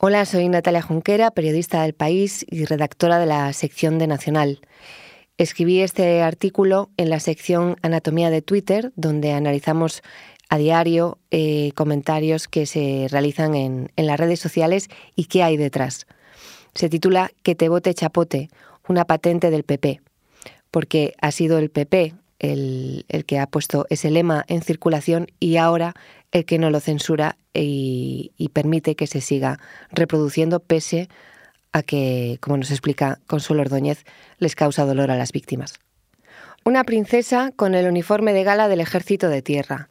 Hola, soy Natalia Junquera, periodista del país y redactora de la sección de Nacional. Escribí este artículo en la sección Anatomía de Twitter, donde analizamos a diario eh, comentarios que se realizan en, en las redes sociales y qué hay detrás. Se titula Que te vote chapote, una patente del PP, porque ha sido el PP el, que ha puesto ese lema en circulación y ahora el que no lo censura y, permite que se siga reproduciendo pese a que, como nos explica Consuelo Ordóñez, les causa dolor a las víctimas. Una princesa con el uniforme de gala del Ejército de Tierra,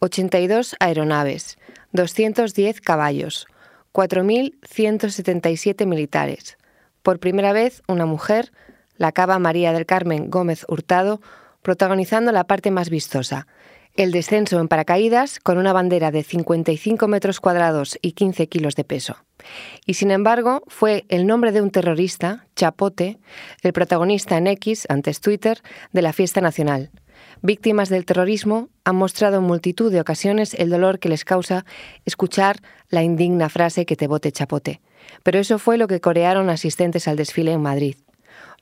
82 aeronaves, 210 caballos, 4.177 militares. Por primera vez, una mujer, la cava María del Carmen Gómez Hurtado, protagonizando la parte más vistosa, el descenso en paracaídas con una bandera de 55 metros cuadrados y 15 kilos de peso. Y sin embargo, fue el nombre de un terrorista, Chapote, el protagonista en X, antes Twitter, de la fiesta nacional. Víctimas del terrorismo han mostrado en multitud de ocasiones el dolor que les causa escuchar la indigna frase que te bote Chapote. Pero eso fue lo que corearon asistentes al desfile en Madrid.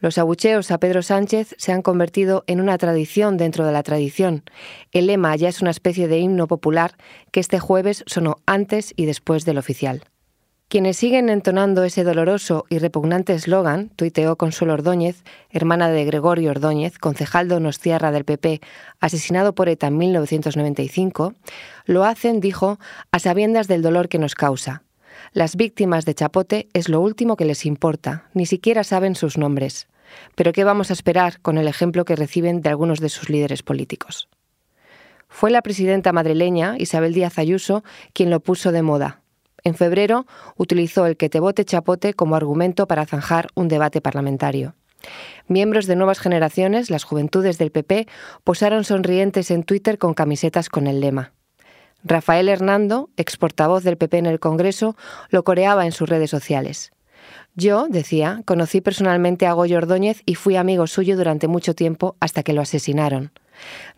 Los abucheos a Pedro Sánchez se han convertido en una tradición dentro de la tradición. El lema ya es una especie de himno popular que este jueves sonó antes y después del oficial. Quienes siguen entonando ese doloroso y repugnante eslogan, tuiteó Consuelo Ordóñez, hermana de Gregorio Ordóñez, concejal Donostiarra del PP, asesinado por ETA en 1995, lo hacen, dijo, a sabiendas del dolor que nos causa, las víctimas de Chapote es lo último que les importa, ni siquiera saben sus nombres. Pero ¿qué vamos a esperar con el ejemplo que reciben de algunos de sus líderes políticos? Fue la presidenta madrileña, Isabel Díaz Ayuso, quien lo puso de moda. En febrero utilizó el que te vote chapote como argumento para zanjar un debate parlamentario. Miembros de nuevas generaciones, las juventudes del PP, posaron sonrientes en Twitter con camisetas con el lema Rafael Hernando, ex portavoz del PP en el Congreso, lo coreaba en sus redes sociales. Yo, decía, conocí personalmente a Goyo Ordóñez y fui amigo suyo durante mucho tiempo hasta que lo asesinaron.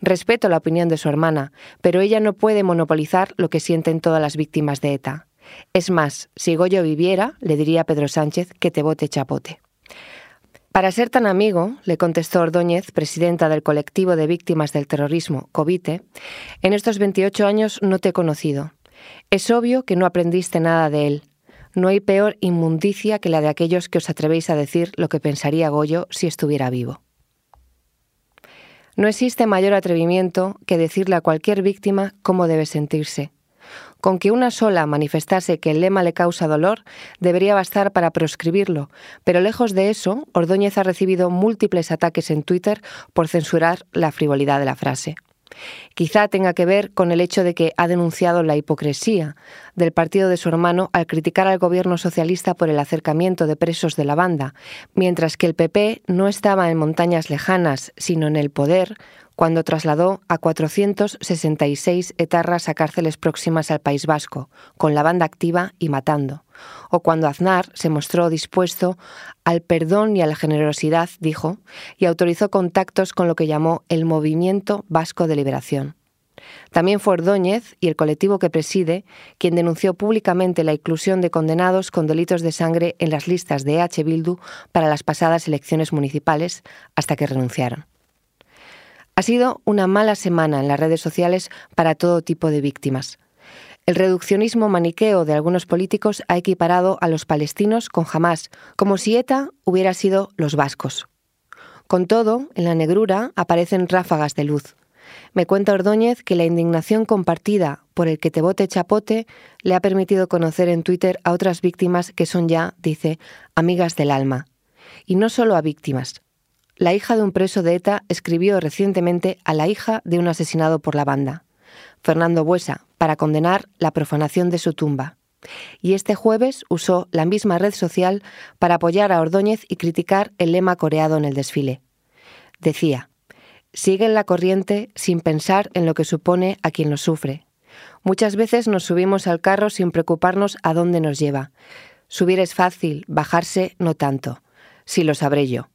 Respeto la opinión de su hermana, pero ella no puede monopolizar lo que sienten todas las víctimas de ETA. Es más, si Goyo viviera, le diría a Pedro Sánchez que te vote chapote. Para ser tan amigo, le contestó Ordóñez, presidenta del colectivo de víctimas del terrorismo, COVITE, en estos 28 años no te he conocido. Es obvio que no aprendiste nada de él. No hay peor inmundicia que la de aquellos que os atrevéis a decir lo que pensaría Goyo si estuviera vivo. No existe mayor atrevimiento que decirle a cualquier víctima cómo debe sentirse, con que una sola manifestase que el lema le causa dolor, debería bastar para proscribirlo, pero lejos de eso, Ordóñez ha recibido múltiples ataques en Twitter por censurar la frivolidad de la frase. Quizá tenga que ver con el hecho de que ha denunciado la hipocresía del partido de su hermano al criticar al gobierno socialista por el acercamiento de presos de la banda, mientras que el PP no estaba en montañas lejanas, sino en el poder, cuando trasladó a 466 etarras a cárceles próximas al País Vasco, con la banda activa y matando, o cuando Aznar se mostró dispuesto al perdón y a la generosidad, dijo, y autorizó contactos con lo que llamó el Movimiento Vasco de Liberación. También fue Ordóñez y el colectivo que preside quien denunció públicamente la inclusión de condenados con delitos de sangre en las listas de H. Bildu para las pasadas elecciones municipales hasta que renunciaron. Ha sido una mala semana en las redes sociales para todo tipo de víctimas. El reduccionismo maniqueo de algunos políticos ha equiparado a los palestinos con Hamas, como si ETA hubiera sido los vascos. Con todo, en la negrura aparecen ráfagas de luz. Me cuenta Ordóñez que la indignación compartida por el que te vote chapote le ha permitido conocer en Twitter a otras víctimas que son ya, dice, amigas del alma. Y no solo a víctimas, la hija de un preso de ETA escribió recientemente a la hija de un asesinado por la banda, Fernando Buesa, para condenar la profanación de su tumba. Y este jueves usó la misma red social para apoyar a Ordóñez y criticar el lema coreado en el desfile. Decía, siguen la corriente sin pensar en lo que supone a quien lo sufre. Muchas veces nos subimos al carro sin preocuparnos a dónde nos lleva. Subir es fácil, bajarse no tanto. Si lo sabré yo.